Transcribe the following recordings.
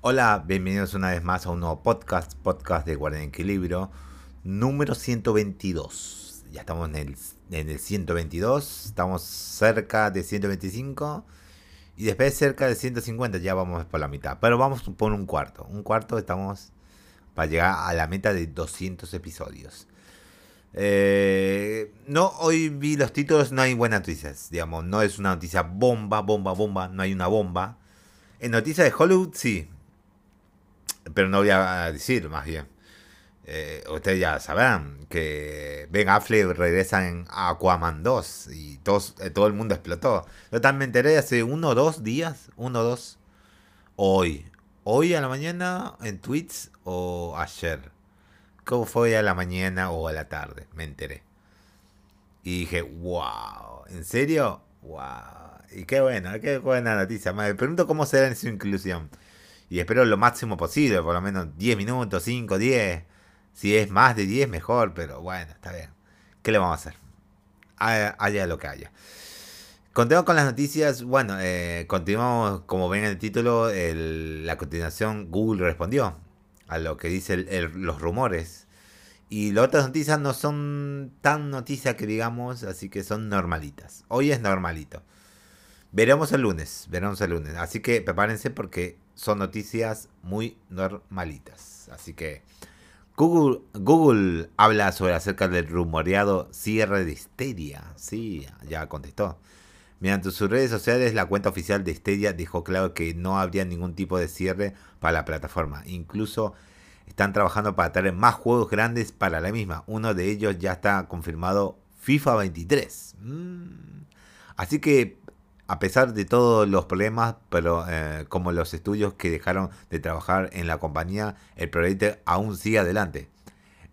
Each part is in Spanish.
Hola, bienvenidos una vez más a un nuevo podcast, podcast de Guardia en Equilibrio, número 122. Ya estamos en el, en el 122, estamos cerca de 125 y después cerca de 150, ya vamos por la mitad. Pero vamos por un cuarto, un cuarto estamos para llegar a la meta de 200 episodios. Eh, no, hoy vi los títulos, no hay buenas noticias, digamos, no es una noticia bomba, bomba, bomba, no hay una bomba. En noticias de Hollywood sí, pero no voy a decir más bien. Eh, ustedes ya sabrán que Ben Affleck regresa en Aquaman 2 y todos, eh, todo el mundo explotó. Yo también me enteré hace uno o dos días, uno o dos, hoy. Hoy a la mañana en tweets o ayer. ¿Cómo fue a la mañana o a la tarde? Me enteré. Y dije, wow, ¿en serio? Wow. Y qué buena, qué buena noticia. Me pregunto cómo será en su inclusión. Y espero lo máximo posible, por lo menos 10 minutos, 5, 10. Si es más de 10, mejor, pero bueno, está bien. ¿Qué le vamos a hacer? Haya lo que haya. Continuamos con las noticias. Bueno, eh, continuamos, como ven en el título, la continuación, Google respondió a lo que dicen los rumores. Y las otras noticias no son tan noticias que digamos, así que son normalitas. Hoy es normalito. Veremos el lunes, veremos el lunes. Así que prepárense porque son noticias muy normalitas. Así que Google, Google habla sobre acerca del rumoreado cierre de Stadia. Sí, ya contestó. Mediante sus redes sociales, la cuenta oficial de Stadia dijo claro que no habría ningún tipo de cierre para la plataforma. Incluso están trabajando para traer más juegos grandes para la misma. Uno de ellos ya está confirmado FIFA 23. Mm. Así que a pesar de todos los problemas, pero eh, como los estudios que dejaron de trabajar en la compañía, el proyecto aún sigue adelante.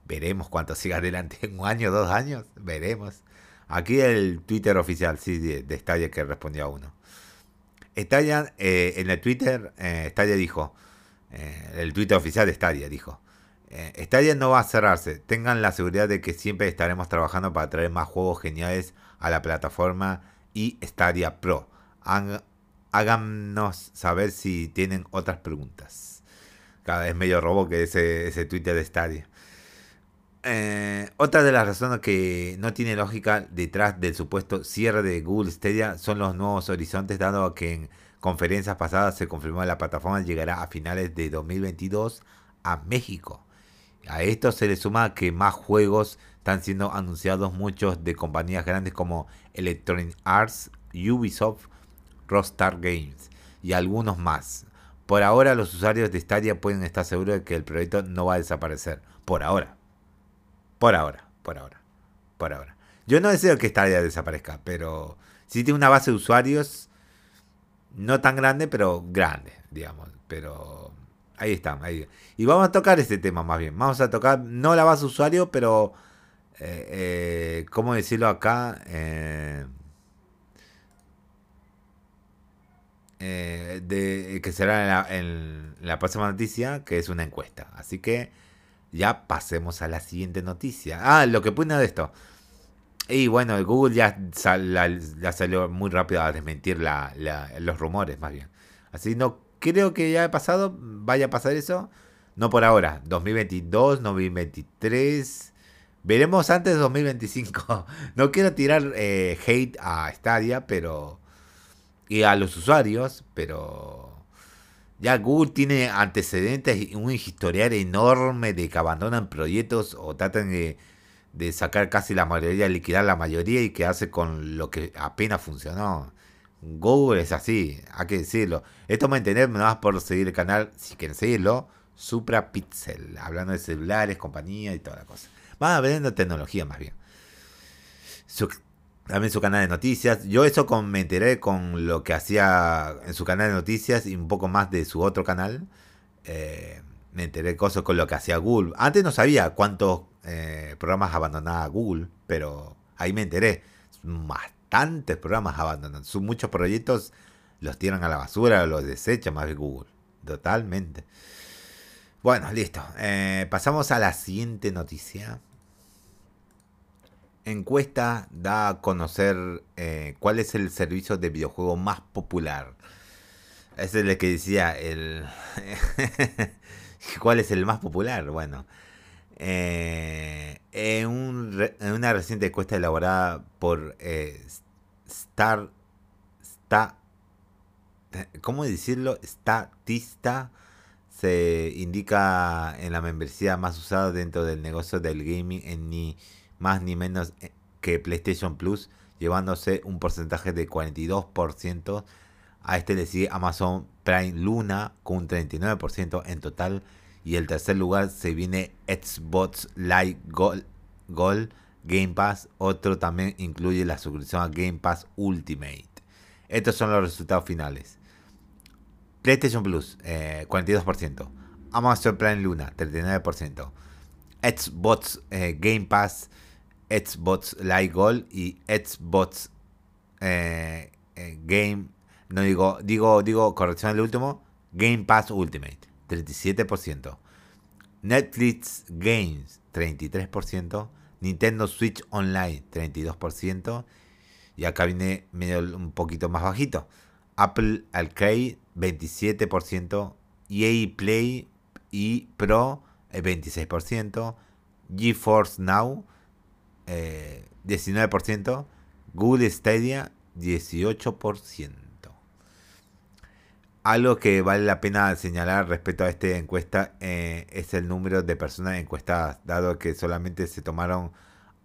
Veremos cuánto sigue adelante. ¿En un año, dos años? Veremos. Aquí el Twitter oficial, sí, de, Stadia que respondió a uno. Stadia, eh, en el Twitter, eh, Stadia dijo, eh, el Twitter oficial de Stadia dijo, Stadia no va a cerrarse, tengan la seguridad de que siempre estaremos trabajando para traer más juegos geniales a la plataforma y Stadia Pro. háganos saber si tienen otras preguntas. Cada vez medio robo que ese, ese Twitter de Stadia. Eh, otra de las razones que no tiene lógica detrás del supuesto cierre de Google Stadia son los nuevos horizontes, dado que en conferencias pasadas se confirmó que la plataforma llegará a finales de 2022 a México. A esto se le suma que más juegos están siendo anunciados, muchos de compañías grandes como Electronic Arts, Ubisoft, Rockstar Games y algunos más. Por ahora los usuarios de Stadia pueden estar seguros de que el proyecto no va a desaparecer. Por ahora. Por ahora, por ahora, por ahora. Yo no deseo que Stadia desaparezca, pero sí tiene una base de usuarios no tan grande, pero grande, digamos. Pero ahí está. Ahí. Y vamos a tocar este tema más bien. Vamos a tocar, no la base de usuario, pero, eh, eh, ¿cómo decirlo acá? Eh, de, que será en la próxima noticia, que es una encuesta. Así que ya pasemos a la siguiente noticia. Ah, lo que pone de esto. Y bueno, Google ya, salió muy rápido a desmentir los rumores, más bien. Así no creo que ya ha pasado, vaya a pasar eso. No por ahora. 2022, 2023. Veremos antes de 2025. No quiero tirar eh, hate a Stadia, pero. Y a los usuarios, pero ya Google tiene antecedentes y un historial enorme de que abandonan proyectos o tratan de, sacar casi la mayoría, liquidar la mayoría y quedarse con lo que apenas funcionó. Google es así, hay que decirlo. Esto me entender nada más por seguir el canal, si quieren seguirlo, Supra Pixel, hablando de celulares, compañía y toda la cosa. Van aprendiendo tecnología más bien también su canal de noticias. Yo eso con, me enteré con lo que hacía en su canal de noticias y un poco más de su otro canal. Eh, me enteré cosas con lo que hacía Google. Antes no sabía cuántos eh, programas abandonaba Google, pero ahí me enteré. Bastantes programas abandonan. muchos proyectos los tiran a la basura los desechan más de Google. Totalmente. Bueno, listo. Eh, pasamos a la siguiente noticia encuesta da a conocer eh, cuál es el servicio de videojuego más popular. Ese es el que decía el ¿Cuál es el más popular? Bueno, eh, en, una reciente encuesta elaborada por eh, Star, ¿cómo decirlo? Statista se indica en la membresía más usada dentro del negocio del gaming en ni más ni menos eh, que PlayStation Plus, llevándose un porcentaje de 42%. A este le sigue Amazon Prime Luna con un 39% en total. Y el tercer lugar se viene Xbox Live Gold, Gold Game Pass. Otro también incluye la suscripción a Game Pass Ultimate. Estos son los resultados finales. PlayStation Plus, 42%. Eh, Amazon Prime Luna, 39%. Xbox eh, Game Pass, Xbox Live Gold y Xbox eh, Game. No digo, digo, digo, corrección al último. Game Pass Ultimate, 37%. Netflix Games, 33%. Nintendo Switch Online, 32%. Y acá viene medio un poquito más bajito. Apple Arcade 27%, EA Play y Pro 26%, GeForce Now 19%, eh, Google Stadia 18%. Algo que vale la pena señalar respecto a esta encuesta eh, es el número de personas encuestadas, dado que solamente se tomaron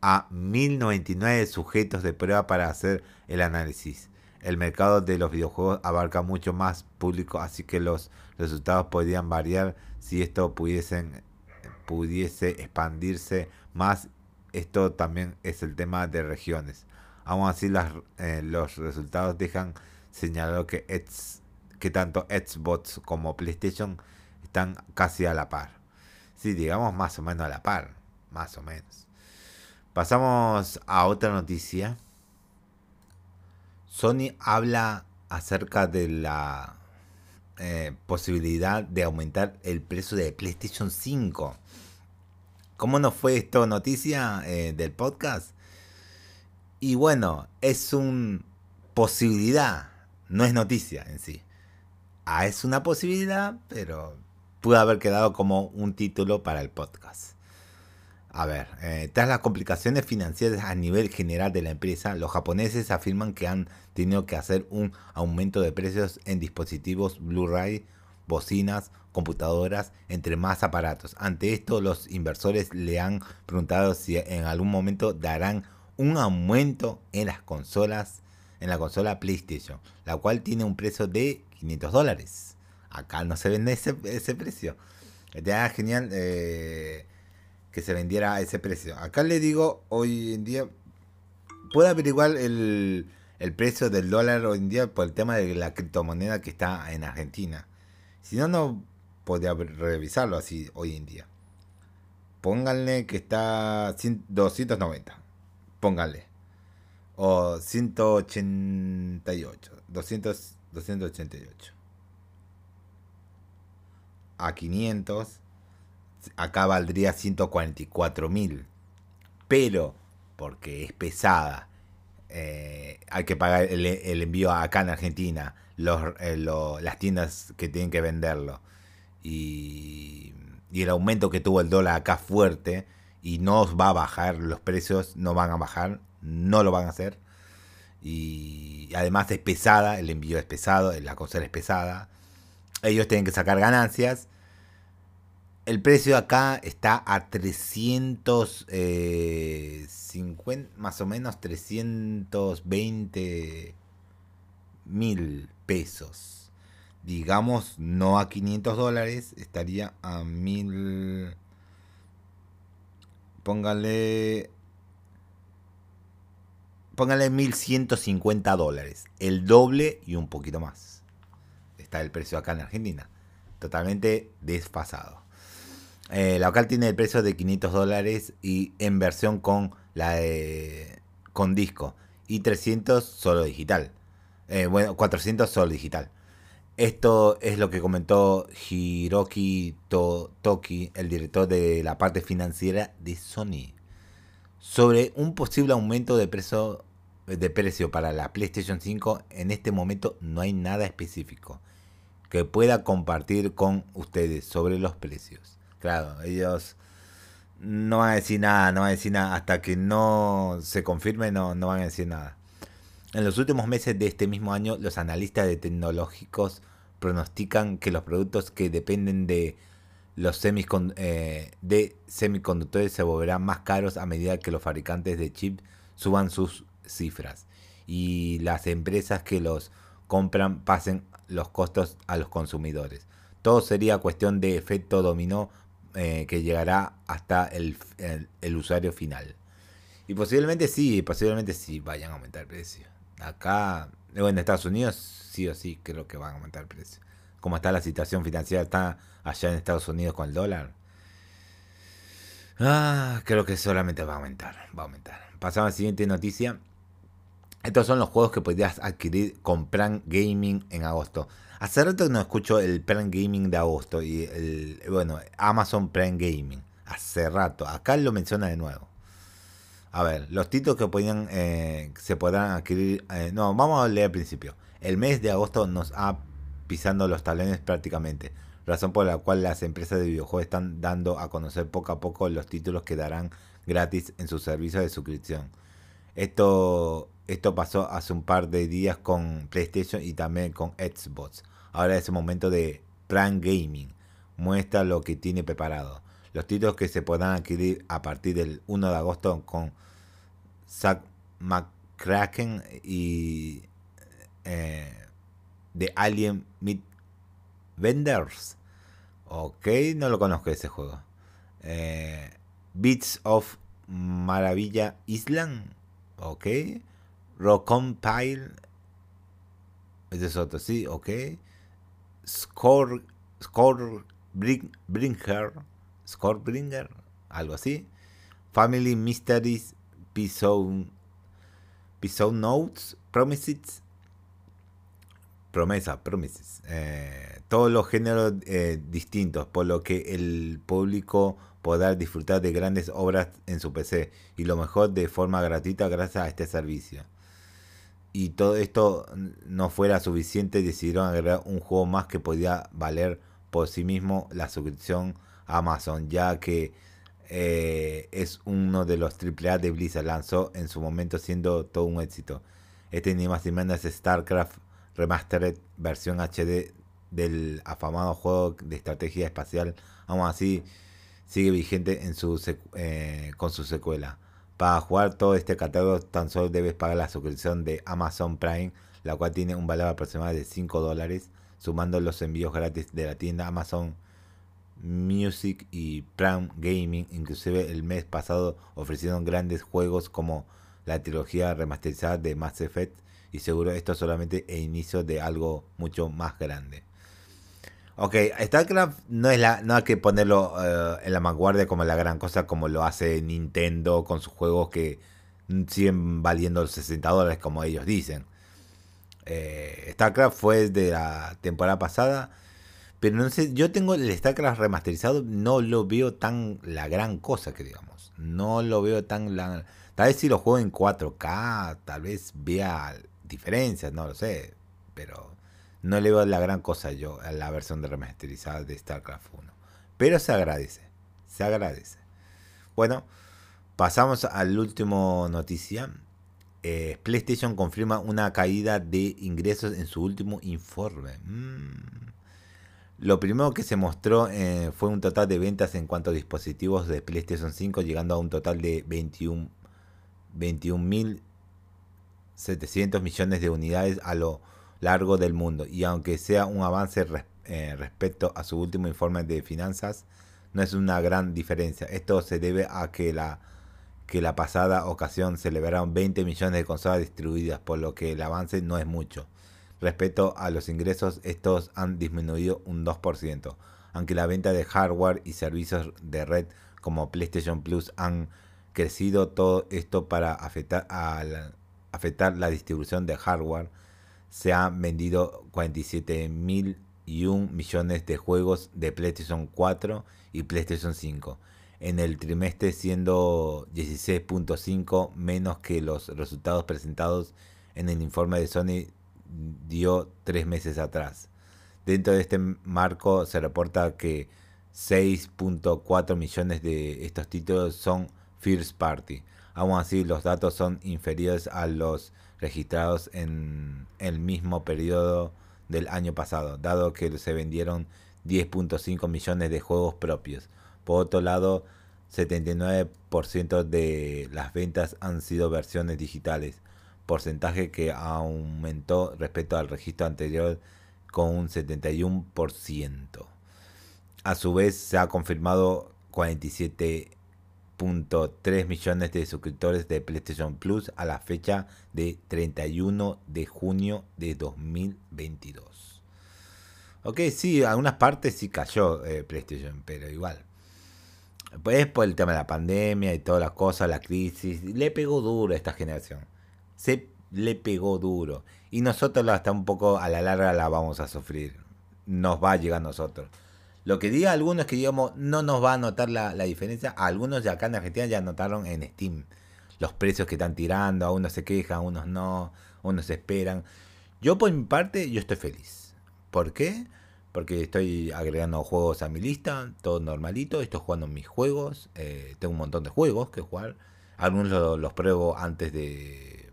a 1099 sujetos de prueba para hacer el análisis el mercado de los videojuegos abarca mucho más público, así que los resultados podrían variar si esto pudiesen, pudiese expandirse más. Esto también es el tema de regiones. Aún así, las, eh, los resultados dejan señalado que, que tanto Xbox como PlayStation están casi a la par. Sí, digamos más o menos a la par, más o menos. Pasamos a otra noticia. Sony habla acerca de la eh, posibilidad de aumentar el precio de PlayStation 5. ¿Cómo no fue esto noticia eh, del podcast? Y bueno, es una posibilidad, no es noticia en sí. Ah, es una posibilidad, pero pudo haber quedado como un título para el podcast. A ver, eh, tras las complicaciones financieras a nivel general de la empresa, los japoneses afirman que han tenido que hacer un aumento de precios en dispositivos Blu-ray, bocinas, computadoras, entre más aparatos. Ante esto, los inversores le han preguntado si en algún momento darán un aumento en las consolas, en la consola PlayStation, la cual tiene un precio de 500 dólares. Acá no se vende ese, precio. Ya genial. Eh, que se vendiera a ese precio. Acá le digo, hoy en día, puede averiguar el precio del dólar hoy en día por el tema de la criptomoneda que está en Argentina. Si no, no podría revisarlo así hoy en día. Pónganle que está 290. Pónganle. O 188. 200, 288. A 500 acá valdría 144 mil. Pero, porque es pesada, eh, hay que pagar el, envío acá en Argentina, los, eh, las tiendas que tienen que venderlo. Y, el aumento que tuvo el dólar acá fuerte y no va a bajar, los precios no van a bajar, no lo van a hacer. Y además es pesada, el envío es pesado, la cosa es pesada. Ellos tienen que sacar ganancias el precio acá está a 350, eh, más o menos 320 mil pesos. Digamos, no a 500 dólares, estaría a mil... Póngale... Póngale 1150 dólares. El doble y un poquito más. Está el precio acá en Argentina. Totalmente desfasado. Eh, la local tiene el precio de 500 dólares y en versión con la con disco y 300 solo digital. Eh, bueno, 400 solo digital. Esto es lo que comentó Hiroki Toki, el director de la parte financiera de Sony, sobre un posible aumento de precio, de precio para la PlayStation 5. En este momento no hay nada específico. que pueda compartir con ustedes sobre los precios. Claro, ellos no van a decir nada, no van a decir nada. Hasta que no se confirme, no, no van a decir nada. En los últimos meses de este mismo año, los analistas de tecnológicos pronostican que los productos que dependen de los eh, de semiconductores se volverán más caros a medida que los fabricantes de chips suban sus cifras y las empresas que los compran pasen los costos a los consumidores. Todo sería cuestión de efecto dominó eh, que llegará hasta el, usuario final. Y posiblemente sí, posiblemente sí vayan a aumentar el precio. Acá, en Estados Unidos, sí o sí creo que van a aumentar el precio. Como está la situación financiera, está allá en Estados Unidos con el dólar. Ah, creo que solamente va a aumentar, va a aumentar. Pasamos a la siguiente noticia. Estos son los juegos que podrías adquirir con Plan Gaming en agosto. Hace rato no escucho el Plan Gaming de agosto y el, bueno, Amazon Prime Gaming. Hace rato. Acá lo menciona de nuevo. A ver, los títulos que podían, eh, se podrán adquirir. Eh, no, vamos a leer al principio. El mes de agosto nos ha pisando los talones prácticamente. Razón por la cual las empresas de videojuegos están dando a conocer poco a poco los títulos que darán gratis en sus servicios de suscripción. Esto esto pasó hace un par de días con PlayStation y también con Xbox. Ahora es el momento de Prime Gaming. Muestra lo que tiene preparado. Los títulos que se podrán adquirir a partir del 1 de agosto con Zack McCracken y eh, The Alien Meat Vendors. Ok, no lo conozco ese juego. Eh, Beats of Maravilla Island. Ok. Rockcompile. Ese es otro, sí, ok. Score, Score Bringer. Scorebringer, algo así. Family Mysteries, Episode, episode Notes, Promises. Promesa, Promises. Eh, todos los géneros eh, distintos, por lo que el público podrá disfrutar de grandes obras en su PC y lo mejor de forma gratuita gracias a este servicio y todo esto no fuera suficiente, decidieron agregar un juego más que podía valer por sí mismo la suscripción a Amazon, ya que eh, es uno de los AAA de Blizzard, lanzó en su momento siendo todo un éxito. Este ni más ni menos es StarCraft Remastered versión HD del afamado juego de estrategia espacial, aún así sigue vigente en su eh, con su secuela. Para jugar todo este catálogo tan solo debes pagar la suscripción de Amazon Prime, la cual tiene un valor aproximado de 5 dólares, sumando los envíos gratis de la tienda Amazon Music y Prime Gaming. Inclusive el mes pasado ofrecieron grandes juegos como la trilogía remasterizada de Mass Effect y seguro esto solamente el inicio de algo mucho más grande. Ok, StarCraft no es la, no hay que ponerlo eh, en la vanguardia como la gran cosa como lo hace Nintendo con sus juegos que siguen valiendo los 60 dólares como ellos dicen. Eh, StarCraft fue de la temporada pasada, pero no sé, yo tengo el StarCraft remasterizado, no lo veo tan la gran cosa que digamos. No lo veo tan la... Tal vez si lo juego en 4K, tal vez vea diferencias, no lo sé, pero no le veo la gran cosa yo a la versión de remasterizada de StarCraft 1. Pero se agradece. Se agradece. Bueno, pasamos al último noticia. Eh, PlayStation confirma una caída de ingresos en su último informe. Mm. Lo primero que se mostró eh, fue un total de ventas en cuanto a dispositivos de PlayStation 5, llegando a un total de 21.700 21, millones de unidades a lo largo del mundo y aunque sea un avance eh, respecto a su último informe de finanzas, no es una gran diferencia. Esto se debe a que la, que la pasada ocasión celebraron 20 millones de consolas distribuidas, por lo que el avance no es mucho. Respecto a los ingresos, estos han disminuido un 2%, aunque la venta de hardware y servicios de red como PlayStation Plus han crecido todo esto para afectar, afectar la distribución de hardware se han vendido 47 mil y un millones de juegos de PlayStation 4 y PlayStation 5 en el trimestre siendo 16.5 menos que los resultados presentados en el informe de Sony dio tres meses atrás. Dentro de este marco se reporta que 6.4 millones de estos títulos son first party. Aún así, los datos son inferiores a los registrados en el mismo periodo del año pasado, dado que se vendieron 10.5 millones de juegos propios. Por otro lado, 79% de las ventas han sido versiones digitales, porcentaje que aumentó respecto al registro anterior con un 71%. A su vez, se ha confirmado 47.3 millones de suscriptores de PlayStation Plus a la fecha de 31 de junio de 2022. Ok, sí, algunas partes sí cayó eh, PlayStation, pero igual. Pues por el tema de la pandemia y todas las cosas, la crisis, le pegó duro a esta generación. Se le pegó duro. Y nosotros hasta un poco a la larga la vamos a sufrir. Nos va a llegar a nosotros. Lo que diga algunos que digamos no nos va a notar la, diferencia. Algunos de acá en Argentina ya notaron en Steam los precios que están tirando. A unos se quejan, a unos no, a unos esperan. Yo por mi parte, yo estoy feliz. ¿Por qué? Porque estoy agregando juegos a mi lista, todo normalito, estoy jugando mis juegos, eh, tengo un montón de juegos que jugar, algunos los, pruebo antes de...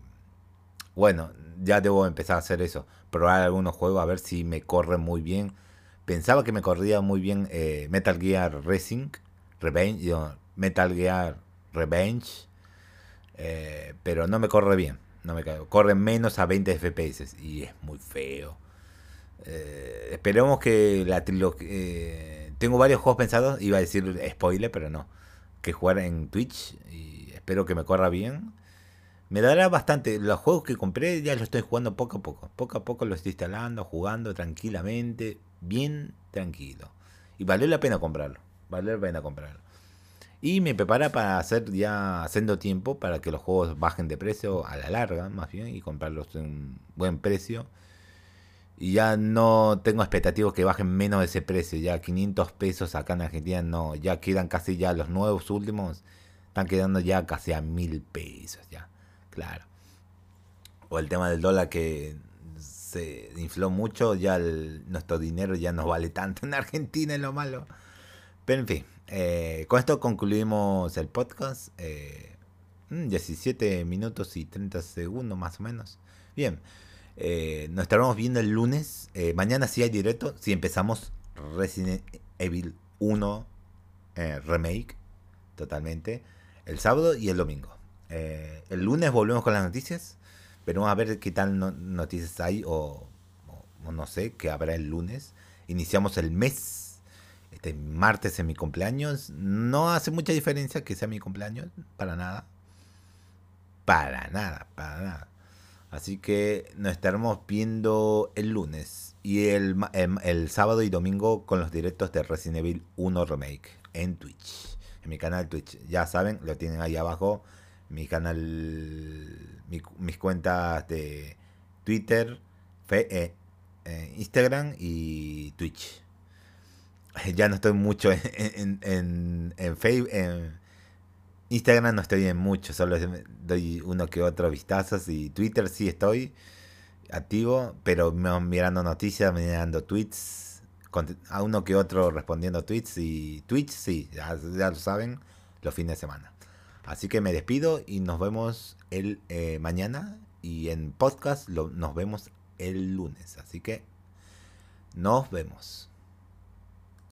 Bueno, ya debo empezar a hacer eso, probar algunos juegos a ver si me corren muy bien. Pensaba que me corría muy bien eh, Metal Gear Racing, Revenge, Metal Gear Revenge, eh, pero no me corre bien, no me corre menos a 20 FPS y es muy feo eh, esperemos que la trilogía... Eh, tengo varios juegos pensados, iba a decir spoiler, pero no. Que jugar en Twitch y espero que me corra bien. Me dará bastante. Los juegos que compré ya los estoy jugando poco a poco. Poco a poco los estoy instalando, jugando tranquilamente, bien tranquilo. Y vale la pena comprarlo. Vale la pena comprarlo. Y me prepara para hacer ya haciendo tiempo para que los juegos bajen de precio a la larga, más bien, y comprarlos en buen precio y ya no tengo expectativas que bajen menos de ese precio. Ya 500 pesos acá en Argentina no. Ya quedan casi ya los nuevos últimos. Están quedando ya casi a mil pesos ya. Claro. O el tema del dólar que se infló mucho. Ya nuestro dinero ya no vale tanto en Argentina es lo malo. Pero en fin. Eh, con esto concluimos el podcast. 17 eh, mm, minutos y 30 segundos más o menos. Bien. Eh, nos estaremos viendo el lunes. Mañana sí hay directo. Si empezamos Resident Evil 1 eh, Remake. Totalmente. El sábado y el domingo. El lunes volvemos con las noticias. Pero vamos a ver qué tal noticias hay. O, no sé qué habrá el lunes. Iniciamos el mes. Este martes en mi cumpleaños. No hace mucha diferencia que sea mi cumpleaños. Para nada. Para nada, para nada. Así que nos estaremos viendo el lunes y el, el, sábado y domingo con los directos de Resident Evil 1 Remake en Twitch. En mi canal Twitch. Ya saben, lo tienen ahí abajo. Mi canal, mis cuentas de Twitter, eh, eh, Instagram y Twitch. Ya no estoy mucho en, en, en, en Facebook. Instagram no estoy en mucho, solo doy uno que otro vistazos y Twitter sí estoy activo, pero mirando noticias, mirando tweets, a uno que otro respondiendo tweets y Twitch sí, ya, lo saben, los fines de semana. Así que me despido y nos vemos el eh, mañana y en podcast nos vemos el lunes. Así que nos vemos.